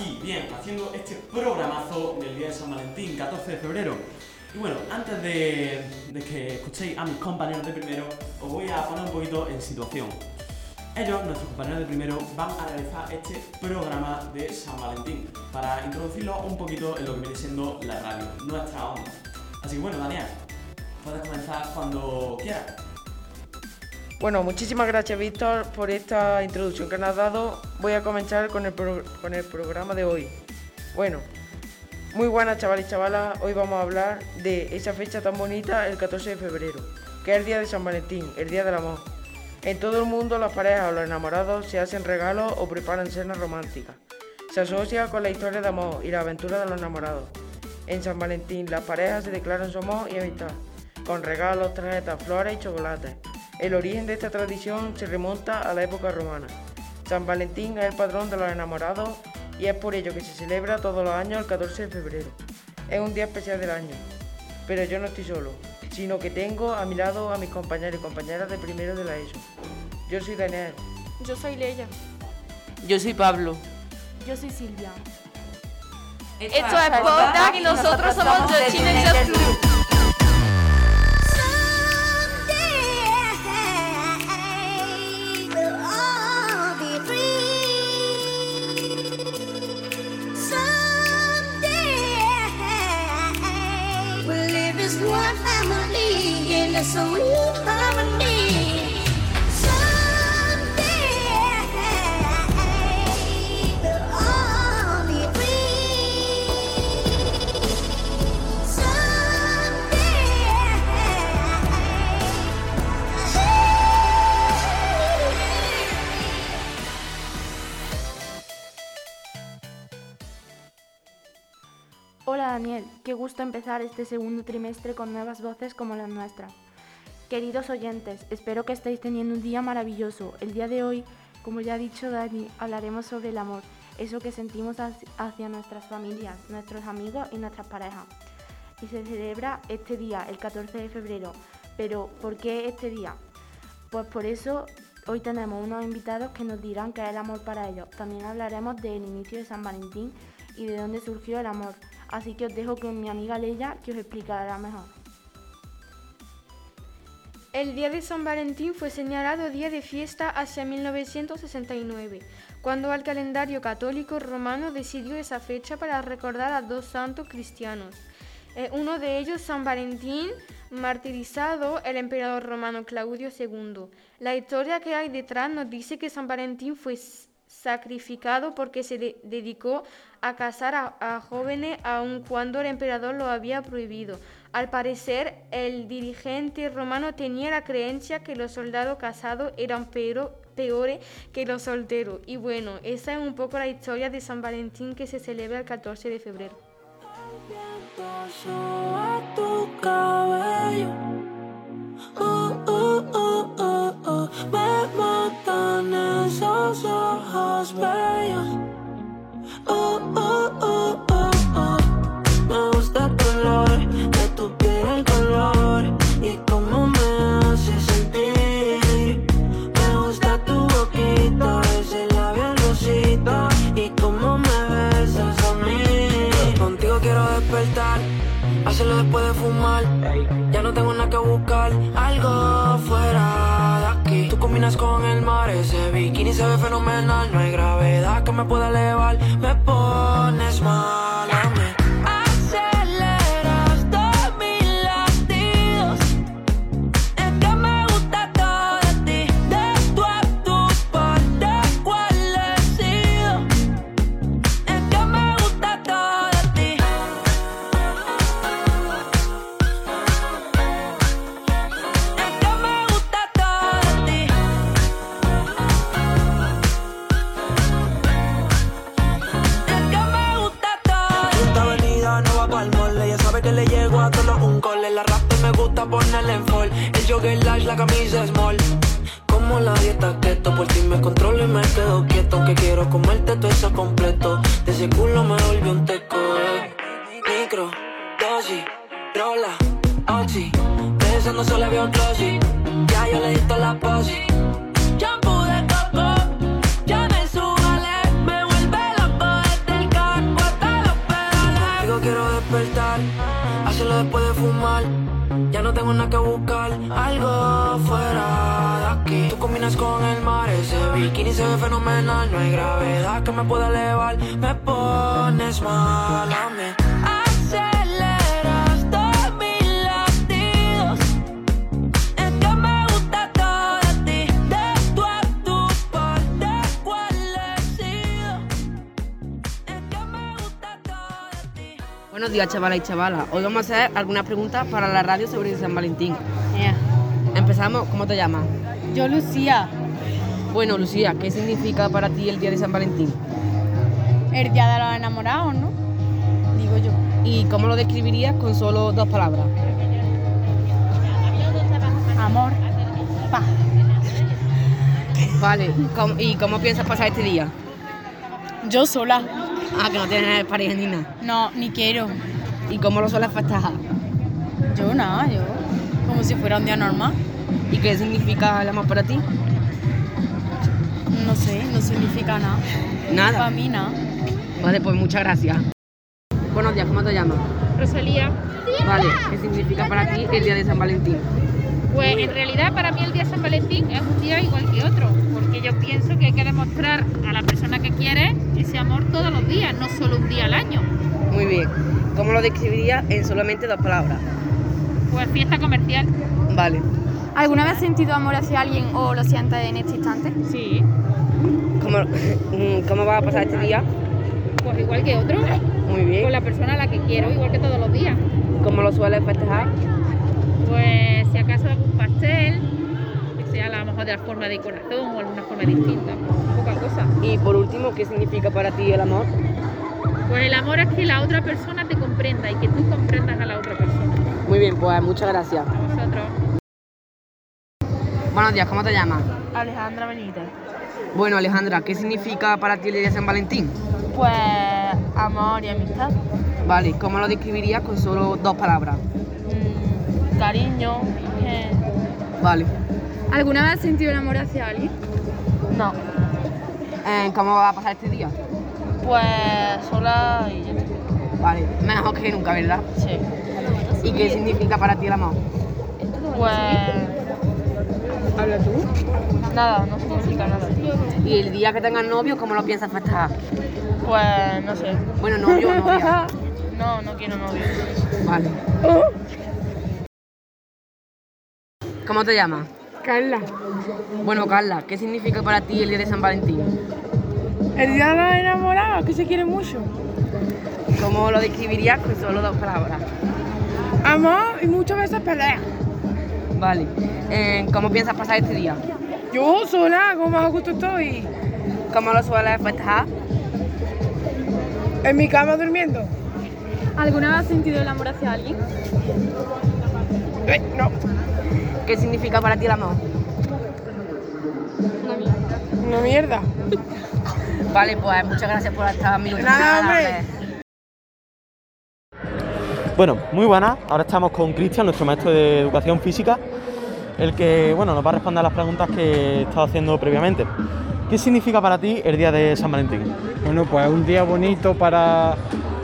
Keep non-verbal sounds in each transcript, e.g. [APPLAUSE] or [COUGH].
aquí, bien, haciendo este programazo del día de San Valentín, 14 de febrero. Y bueno, antes de, de que escuchéis a mis compañeros de primero, os voy a poner un poquito en situación. Ellos, nuestros compañeros de primero, van a realizar este programa de San Valentín para introducirlo un poquito en lo que viene siendo la radio, nuestra onda. Así que bueno, Daniel, puedes comenzar cuando quieras. Bueno, muchísimas gracias Víctor por esta introducción que nos has dado. Voy a comenzar con el, con el programa de hoy. Bueno, muy buenas chavales y chavalas. Hoy vamos a hablar de esa fecha tan bonita, el 14 de febrero, que es el día de San Valentín, el día del amor. En todo el mundo las parejas o los enamorados se hacen regalos o preparan cenas románticas. Se asocia con la historia de amor y la aventura de los enamorados. En San Valentín las parejas se declaran su amor y amistad, con regalos, tarjetas, flores y chocolates. El origen de esta tradición se remonta a la época romana. San Valentín es el patrón de los enamorados y es por ello que se celebra todos los años el 14 de febrero. Es un día especial del año. Pero yo no estoy solo, sino que tengo a mi lado a mis compañeros y compañeras de primero de la ESO. Yo soy Daniel. Yo soy Leia. Yo soy Pablo. Yo soy Silvia. Esto Esto es Poda y nosotros somos The Teenagers Club. Hola Daniel, qué gusto empezar este segundo trimestre con nuevas voces como las nuestras. Queridos oyentes, espero que estéis teniendo un día maravilloso. El día de hoy, como ya ha dicho Dani, hablaremos sobre el amor, eso que sentimos hacia- nuestras familias, nuestros amigos y nuestras parejas. Y se celebra este día, el 14 de febrero. Pero, ¿por qué este día? Pues por eso hoy tenemos unos invitados que nos dirán qué es el amor para ellos. También hablaremos del inicio de San Valentín y de dónde surgió el amor. Así que os dejo con mi amiga Leia que os explicará mejor. El día de San Valentín fue señalado día de fiesta hacia 1969, cuando el calendario católico romano decidió esa fecha para recordar a dos santos cristianos. Eh, uno de ellos, San Valentín, martirizado el emperador romano Claudio II. La historia que hay detrás nos dice que San Valentín fue sacrificado porque se de- dedicó a casar a jóvenes aun cuando el emperador lo había prohibido. Al parecer, el dirigente romano tenía la creencia que los soldados casados eran peor- peores que los solteros. Y bueno, esa es un poco la historia de San Valentín que se celebra el 14 de febrero. Regresando solo veo un closet. Ya yo le di la posi. Shampoo de coco. Ya me subale. Me vuelve loco desde el carro hasta los pedales. Digo quiero despertar. Hacerlo después de fumar. Ya no tengo nada que buscar. Algo fuera de aquí. Tú combinas con el mar. Ese bikini se ve fenomenal. No hay gravedad que me pueda elevar. Me pones mal a mí. Buenos días, chavalas y chavalas. Hoy vamos a hacer algunas preguntas para la radio sobre San Valentín. Empezamos, ¿cómo te llamas? Yo, Lucía, Bueno, Lucía, ¿qué significa para ti el día de San Valentín? el día de los enamorados, ¿no? Digo yo. ¿Y cómo lo describirías con solo dos palabras? Amor, paz. Vale, ¿cómo- ¿y cómo piensas pasar este día? Yo sola. Ah, que no tienes pareja ni nada. No, ni quiero. ¿Y cómo lo sueles festejar? Yo nada, yo. Como si fuera un día normal. ¿Y qué significa el amor para ti? No sé, no significa nada. Nada. Para mí nada. Vale, pues muchas gracias. Buenos días, ¿cómo te llamas? Rosalía, Vale, ¿qué significa para ti el día de San Valentín? pues en realidad para mí el día de San Valentín es un día igual que otro, porque yo pienso que hay que demostrar a la persona que quiere ese amor todos los días, no solo un día al año. Muy bien. ¿Cómo lo describirías en solamente dos palabras? Pues fiesta comercial. Vale. ¿Alguna vez has sentido amor hacia alguien o lo sientes en este instante? Sí, ¿Cómo, mm, ¿Cómo vas a pasar este día? pues igual que otro, Muy bien. con la persona a la que quiero, igual que todos los días. ¿Cómo lo sueles festejar? Pues si acaso algún pastel, que sea a lo mejor de la forma de corazón o alguna forma distinta, poca cosa. Y por último, ¿qué significa para ti el amor? Pues el amor es que la otra persona te comprenda y que tú comprendas a la otra persona. Muy bien, pues muchas gracias. A vosotros. Buenos días, ¿cómo te llamas? Alejandra Benítez. Bueno, Alejandra, ¿qué significa para ti el día de San Valentín? Pues amor y amistad. Vale, ¿cómo lo describirías con solo dos palabras? Mm, cariño. eh, Vale. ¿Alguna vez has sentido el amor hacia alguien? no. Eh, ¿Cómo va a pasar este día? Pues sola y ya. Vale, mejor que nunca, ¿verdad? Sí. ¿Y qué significa para ti el amor? Pues Habla tú. nada, no significa nada. ¿Y el día que tengas novio, cómo lo piensas festejar? Pues no sé. Bueno, novio o novia. [LAUGHS] No, no quiero novio. Vale. ¿Cómo te llamas? Carla, Bueno, Carla, ¿qué significa para ti el día de San Valentín? el día de los enamorados, que se quiere mucho. ¿Cómo lo describirías con solo dos palabras? Amor y muchas veces pelea. Vale. Eh, ¿Cómo piensas pasar este día? Yo sola, como más a gusto estoy. ¿Cómo lo sueles festejar? En mi cama durmiendo. ¿Alguna vez has sentido el amor hacia alguien? Eh, no, ¿Qué significa para ti el amor? una mierda. Vale, pues muchas gracias por estar minutos. Nada, hombre. Bueno, muy buenas. Ahora estamos con Cristian, nuestro maestro de educación física, el que bueno, nos va a responder a las preguntas que he estado haciendo previamente. ¿Qué significa para ti el día de San Valentín? Bueno, pues un día bonito para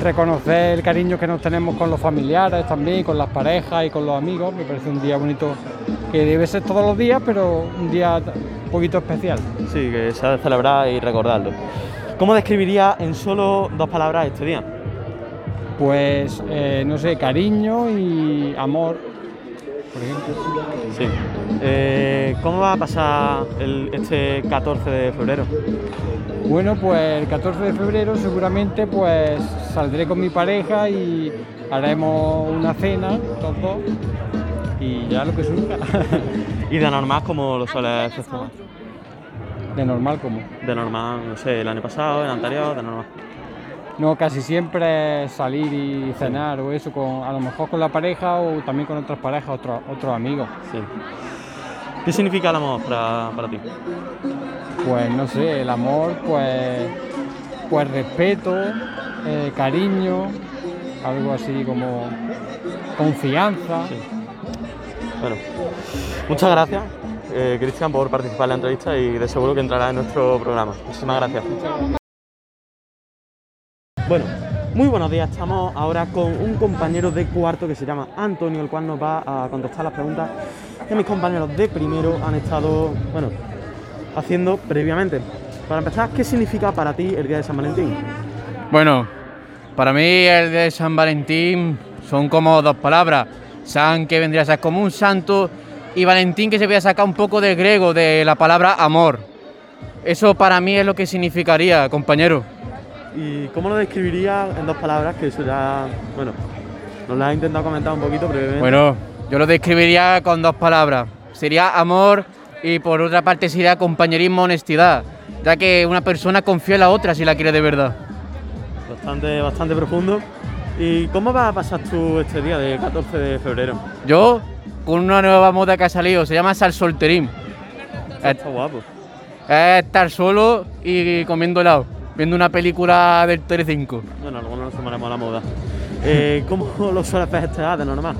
reconocer el cariño que nos tenemos con los familiares también, con las parejas y con los amigos. Me parece un día bonito que debe ser todos los días, pero un día un poquito especial. Sí, que se ha de celebrar y recordarlo. ¿Cómo describiría en solo dos palabras este día? Pues, eh, no sé, cariño y amor, por ejemplo. Sí. Eh, ¿Cómo va a pasar el- este 14 de febrero? Bueno, pues el 14 de febrero seguramente pues saldré con mi pareja y haremos una cena, los dos, y ya lo que surja. [LAUGHS] ¿Y de normal cómo lo sueles festejar? De normal como. De normal, no sé, el año pasado, el anterior, de normal. No, casi siempre salir y cenar o eso, con, a lo mejor con la pareja o también con otras parejas, otros otros amigos. Sí. ¿Qué significa el amor para, para ti? Pues no sé, el amor, pues, pues respeto, eh, cariño, algo así como confianza. Bueno, muchas gracias, eh, Cristian, por participar en la entrevista y de seguro que entrará en nuestro programa. Muchísimas gracias. Bueno, Muy buenos días, estamos ahora con un compañero de cuarto que se llama Antonio, el cual nos va a contestar las preguntas que mis compañeros de primero han estado, bueno, haciendo previamente. Para empezar, ¿qué significa para ti el Día de San Valentín? Bueno, para mí el de San Valentín son como dos palabras. San que vendría a ser como un santo y Valentín que se voy a sacar un poco del griego, de la palabra amor. Eso para mí es lo que significaría, compañero. ¿Y cómo lo describiría en dos palabras? Que eso ya, bueno, nos lo has intentado comentar un poquito brevemente. Bueno, yo lo describiría con dos palabras. Sería amor y por otra parte sería compañerismo, honestidad, ya que una persona confía en la otra si la quiere de verdad. Bastante, bastante profundo. ¿Y cómo vas a pasar tú este día de 14 de febrero? Yo, con una nueva moda que ha salido, se llama sal solterín. Está guapo. Es estar solo y comiendo helado, viendo una película del Telecinco. Bueno, algunos nos tomaremos la moda. Eh, ¿Cómo [LAUGHS] lo sueles festejar de normal?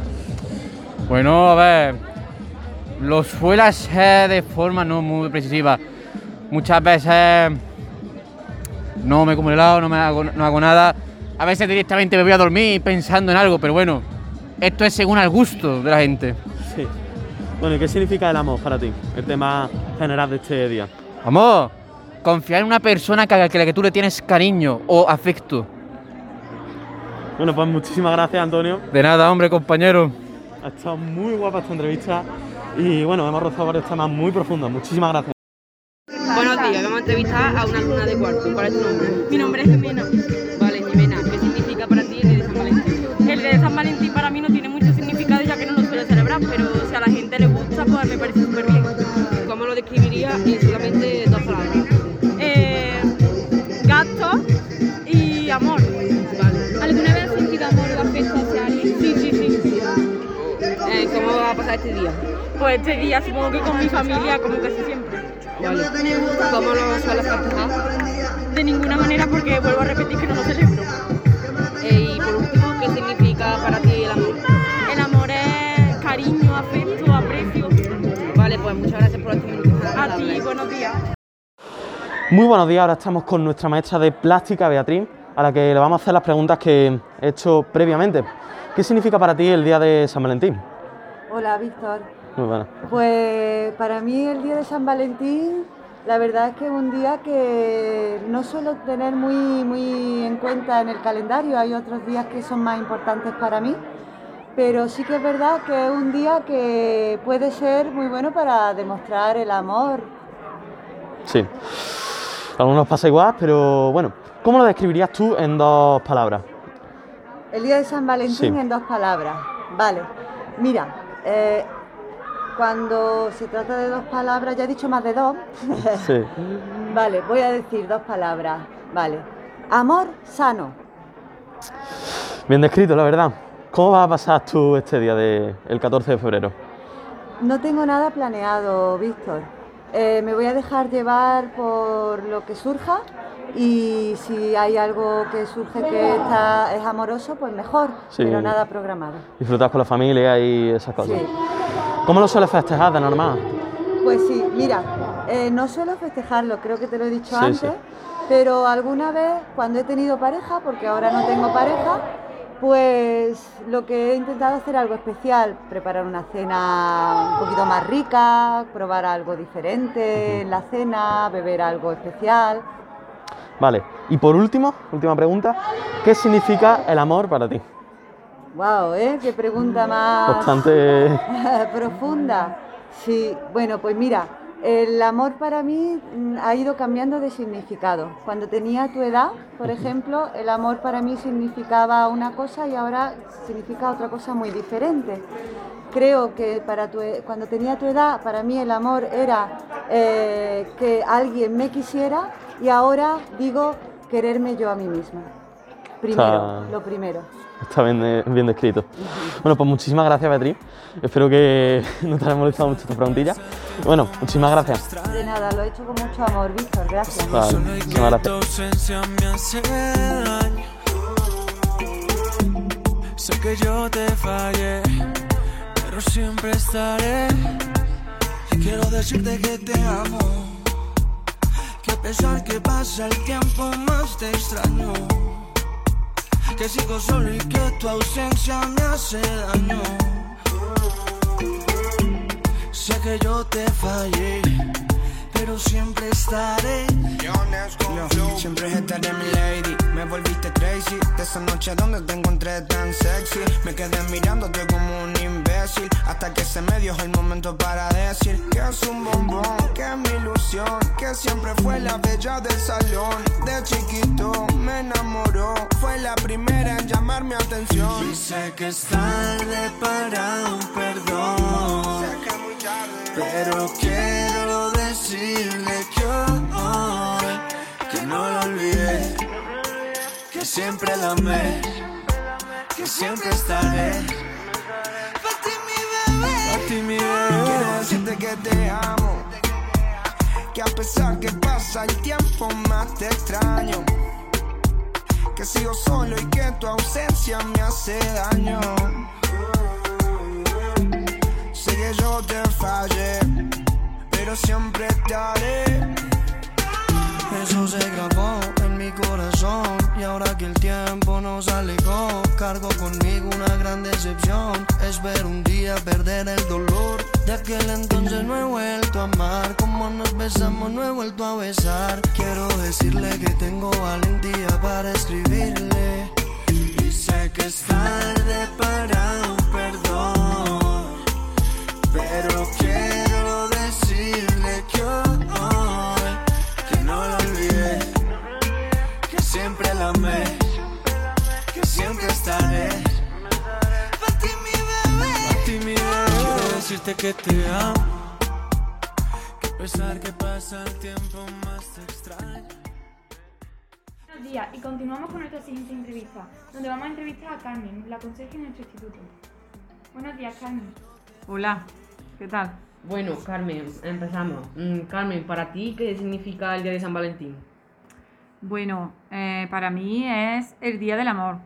Bueno, a ver, lo suelo hacer de forma no muy precisiva. Muchas veces no me como helado, no, me hago, no hago nada. A veces directamente me voy a dormir pensando en algo, pero bueno, esto es según el gusto de la gente. Sí. Bueno, ¿y qué significa el amor para ti? El tema general de este día. Amor, confiar en una persona que a la que tú le tienes cariño o afecto. Bueno, pues muchísimas gracias, Antonio. De nada, hombre, compañero. Ha estado muy guapa esta entrevista y bueno, hemos rozado varios temas muy profundos. Muchísimas gracias. Buenos días, vamos a entrevistar a una alumna de cuarto. ¿Cuál es tu nombre? Mi nombre es Jimena. Mí no tiene mucho significado ya que no lo suelo celebrar, pero si a la gente le gusta, pues me parece súper bien. ¿Cómo lo describiría en solamente dos palabras? Eh, gasto y amor. ¿Alguna vez has sentido amor o afecto hacia alguien? Sí, sí, sí. Eh, ¿Cómo va a pasar este día? Pues este día supongo que con mi familia, como casi siempre. Vale. ¿Cómo lo sueles festejar? De ninguna manera porque vuelvo a repetir que no lo celebro. Por. A ti, buenos días. Muy buenos días, ahora estamos con nuestra maestra de plástica, Beatriz, a la que le vamos a hacer las preguntas que he hecho previamente. ¿Qué significa para ti el día de San Valentín? Hola, Víctor. Muy buena. Pues para mí el día de San Valentín, la verdad es que es un día que no suelo tener muy, muy en cuenta en el calendario. Hay otros días que son más importantes para mí, pero sí que es verdad que es un día que puede ser muy bueno para demostrar el amor. Sí. A algunos pasa igual, pero bueno, ¿cómo lo describirías tú en dos palabras? El día de San Valentín Sí. en dos palabras. Vale. Mira, eh, cuando se trata de dos palabras, ya he dicho más de dos. [LAUGHS] Sí. Vale, voy a decir dos palabras. Vale. Amor sano. Bien descrito, la verdad. ¿Cómo vas a pasar tú este día del 14 de febrero? No tengo nada planeado, Víctor. Eh, me voy a dejar llevar por lo que surja y si hay algo que surge que está, es amoroso, pues mejor, Sí. pero nada programado. Disfrutar con la familia y esas cosas. Sí. ¿Cómo lo sueles festejar de normal? Pues sí, mira, eh, no suelo festejarlo, creo que te lo he dicho Sí, antes, pero alguna vez cuando he tenido pareja, porque ahora no tengo pareja, pues lo que he intentado hacer algo especial, preparar una cena un poquito más rica, probar algo diferente en la cena, beber algo especial. Vale. Y por último, última pregunta, ¿qué significa el amor para ti? Wow, ¿eh? Qué pregunta más Bastante... [LAUGHS] profunda. Sí, bueno, pues mira, el amor para mí mm, ha ido cambiando de significado. Cuando tenía tu edad, por ejemplo, el amor para mí significaba una cosa y ahora significa otra cosa muy diferente. Creo que para tu e- cuando tenía tu edad, para mí el amor era eh, que alguien me quisiera y ahora digo quererme yo a mí misma. Primero, Está- lo primero. Está bien, bien descrito. Bueno, pues muchísimas gracias, Beatriz. Espero que [LAUGHS] no te haya molestado mucho esta preguntilla. Bueno, muchísimas gracias. De nada, lo he hecho con mucho amor, Víctor, gracias. Vale, muchísimas gracias. Tu ausencia me hace daño. Sé que yo te fallé, pero siempre estaré. Y quiero decirte que te amo. Que a pesar que pasa el tiempo, más te extraño. Que sigo solo y que tu ausencia me hace daño. Sé que yo te fallé, pero siempre estaré. Siempre estaré mi lady. Me volviste crazy de esa noche donde te encontré tan sexy. Me quedé mirándote como un imbécil hasta que se me dio el momento para decir que es un bombón, que es mi ilusión, que siempre fue la bella del salón. De chiquito me enamoró, fue la primera en llamar mi atención. Y sé que es tarde para un perdón. Pero quiero decirle que hoy que no lo olvidé, que siempre la amé, que siempre estaré. Que te amo, que a pesar que pasa el tiempo más te extraño. Que sigo solo y que tu ausencia me hace daño. Sé que yo te fallé, pero siempre te haré. Eso se grabó en mi corazón y ahora que el tiempo nos alejó, cargo conmigo una gran decepción. Es ver un día perder el dolor. De aquel entonces no he vuelto a amar, como nos besamos no he vuelto a besar. Quiero decirle que tengo valentía para escribirle. Y sé que es tarde para un perdón. Pero quiero decirle que hoy que no lo olvidé, que siempre la amé, decirte que te amo, que a pesar que pasa el tiempo más te extraño. Buenos días y continuamos con nuestra siguiente entrevista, donde vamos a entrevistar a Carmen, la conserje de nuestro instituto. Buenos días, Carmen. Hola, ¿qué tal? Bueno, Carmen, empezamos. Mm, Carmen, ¿para ti qué significa el Día de San Valentín? Bueno, eh, para mí es el día del amor,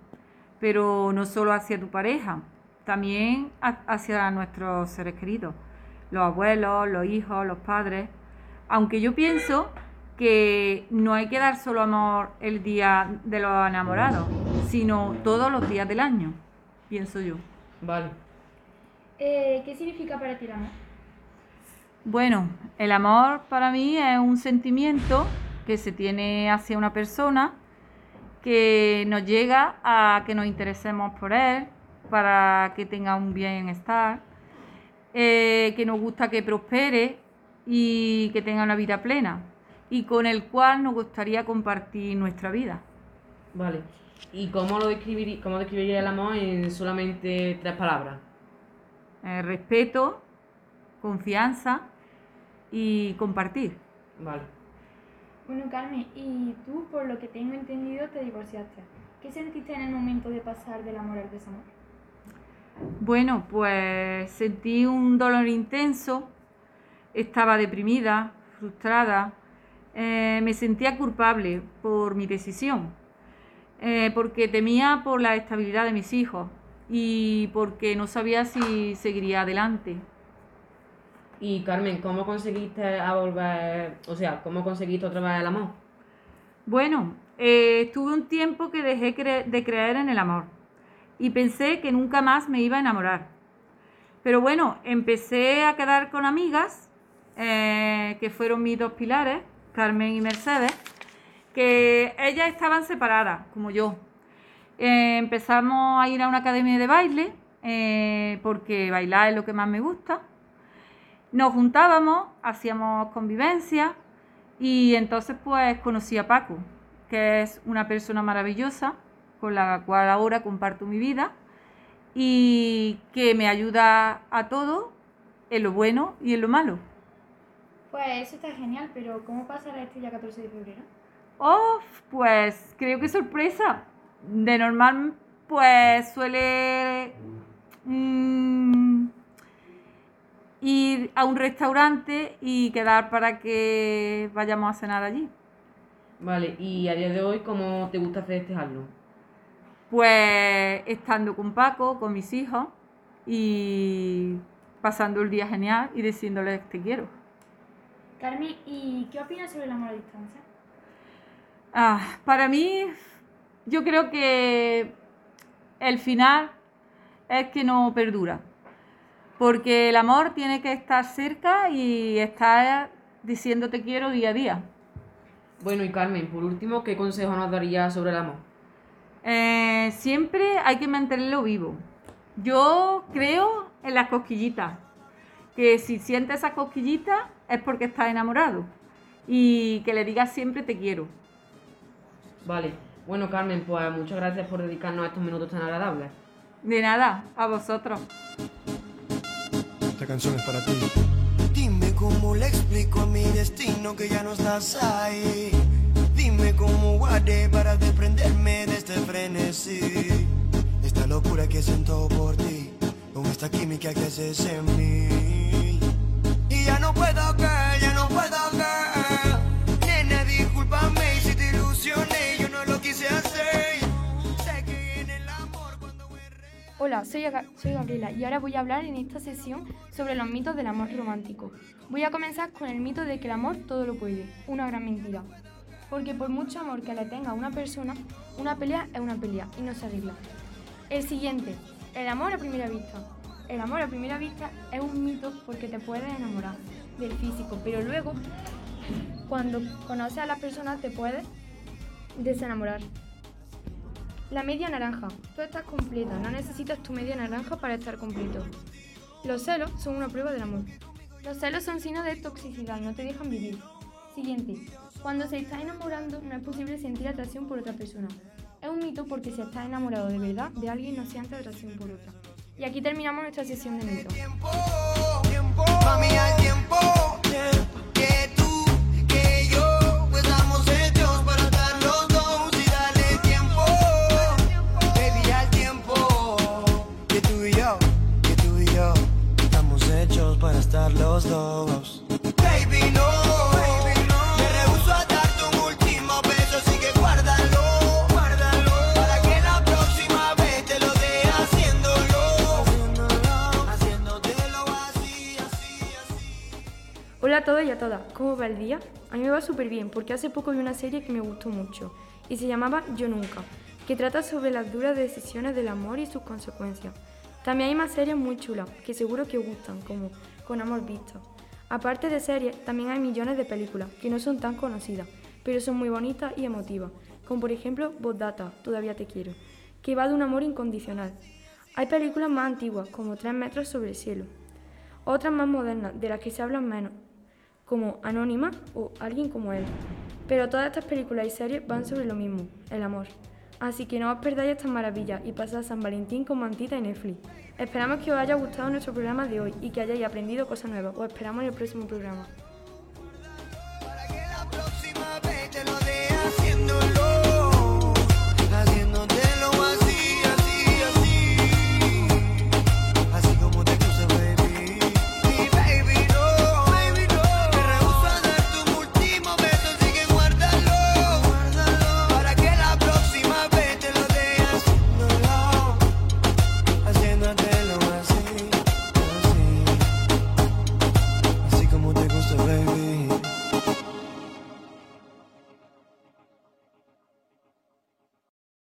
pero no solo hacia tu pareja, también ha- hacia nuestros seres queridos, los abuelos, los hijos, los padres. Aunque yo pienso que no hay que dar solo amor el día de los enamorados, sino todos los días del año, pienso yo. Vale. Eh, ¿Qué significa para ti el amor? Bueno, el amor para mí es un sentimiento que se tiene hacia una persona que nos llega a que nos interesemos por él, para que tenga un bienestar, eh, que nos gusta que prospere y que tenga una vida plena y con el cual nos gustaría compartir nuestra vida. Vale. ¿Y cómo lo describiría, cómo describiría el amor en solamente tres palabras? Eh, respeto, confianza y compartir. Vale. Bueno, Carmen, y tú, por lo que tengo entendido, te divorciaste. ¿Qué sentiste en el momento de pasar del amor al desamor? Bueno, pues sentí un dolor intenso, estaba deprimida, frustrada, eh, me sentía culpable por mi decisión, eh, porque temía por la estabilidad de mis hijos y porque no sabía si seguiría adelante. Y Carmen, ¿cómo conseguiste a volver, o sea, cómo conseguiste otra vez el amor? Bueno, eh, estuve un tiempo que dejé cre- de creer en el amor y pensé que nunca más me iba a enamorar. Pero bueno, empecé a quedar con amigas, eh, que fueron mis dos pilares, Carmen y Mercedes, que ellas estaban separadas, como yo. Eh, empezamos a ir a una academia de baile, eh, porque bailar es lo que más me gusta. Nos juntábamos, hacíamos convivencia y entonces pues conocí a Paco, que es una persona maravillosa con la cual ahora comparto mi vida y que me ayuda a todo en lo bueno y en lo malo. Pues eso está genial, pero ¿cómo pasará este día 14 de febrero? Oh, pues creo que sorpresa. De normal, pues suele mm, ir a un restaurante y quedar para que vayamos a cenar allí. Vale, y a día de hoy, ¿cómo te gusta festejarlo? Pues estando con Paco, con mis hijos y pasando el día genial y diciéndoles te quiero. Carmen, ¿y qué opinas sobre el amor a distancia? Ah, para mí yo creo que el final es que no perdura. Porque el amor tiene que estar cerca y estar diciendo te quiero día a día. Bueno, y Carmen, por último, ¿qué consejo nos daría sobre el amor? Eh, siempre hay que mantenerlo vivo. Yo creo en las cosquillitas. Que si sientes esas cosquillitas es porque estás enamorado. Y que le digas siempre te quiero. Vale. Bueno, Carmen, pues muchas gracias por dedicarnos a estos minutos tan agradables. De nada, a vosotros. Esta canción es para ti. Dime cómo le explico a mi destino que ya no estás ahí. Dime cómo guardé para locura que siento por ti, con esta química que haces en mí. Y ya no puedo caer, ya no puedo caer. Nena, discúlpame si te ilusioné, yo no lo quise hacer. Sé que en el amor cuando Hola, soy, soy Gabriela y ahora voy a hablar en esta sesión sobre los mitos del amor romántico. Voy a comenzar con el mito de que el amor todo lo puede, una gran mentira. Porque por mucho amor que le tenga a una persona, una pelea es una pelea y no se arregla. El siguiente, el amor a primera vista. El amor a primera vista es un mito porque te puedes enamorar del físico, pero luego, cuando conoces a la persona, te puedes desenamorar. La media naranja. Tú estás completa, no necesitas tu media naranja para estar completo. Los celos son una prueba del amor. Los celos son signos de toxicidad, no te dejan vivir. Siguiente. Cuando se está enamorando no es posible sentir atracción por otra persona. Es un mito porque si estás enamorado de verdad de alguien no siente atracción por otra. Y aquí terminamos nuestra sesión de mitos. Pues para estar los dos a todos y a todas, ¿cómo va el día? A mí me va súper bien porque hace poco vi una serie que me gustó mucho y se llamaba Yo Nunca, que trata sobre las duras decisiones del amor y sus consecuencias. También hay más series muy chulas que seguro que os gustan, como Con Amor Visto. Aparte de series, también hay millones de películas que no son tan conocidas, pero son muy bonitas y emotivas, como por ejemplo Data, Todavía te quiero, que va de un amor incondicional. Hay películas más antiguas, como Tres metros sobre el cielo, otras más modernas, de las que se hablan menos, como Anónima o Alguien como él. Pero todas estas películas y series van sobre lo mismo, el amor. Así que no os perdáis estas maravillas y pasad San Valentín con mantita y Netflix. Esperamos que os haya gustado nuestro programa de hoy y que hayáis aprendido cosas nuevas. Os esperamos en el próximo programa.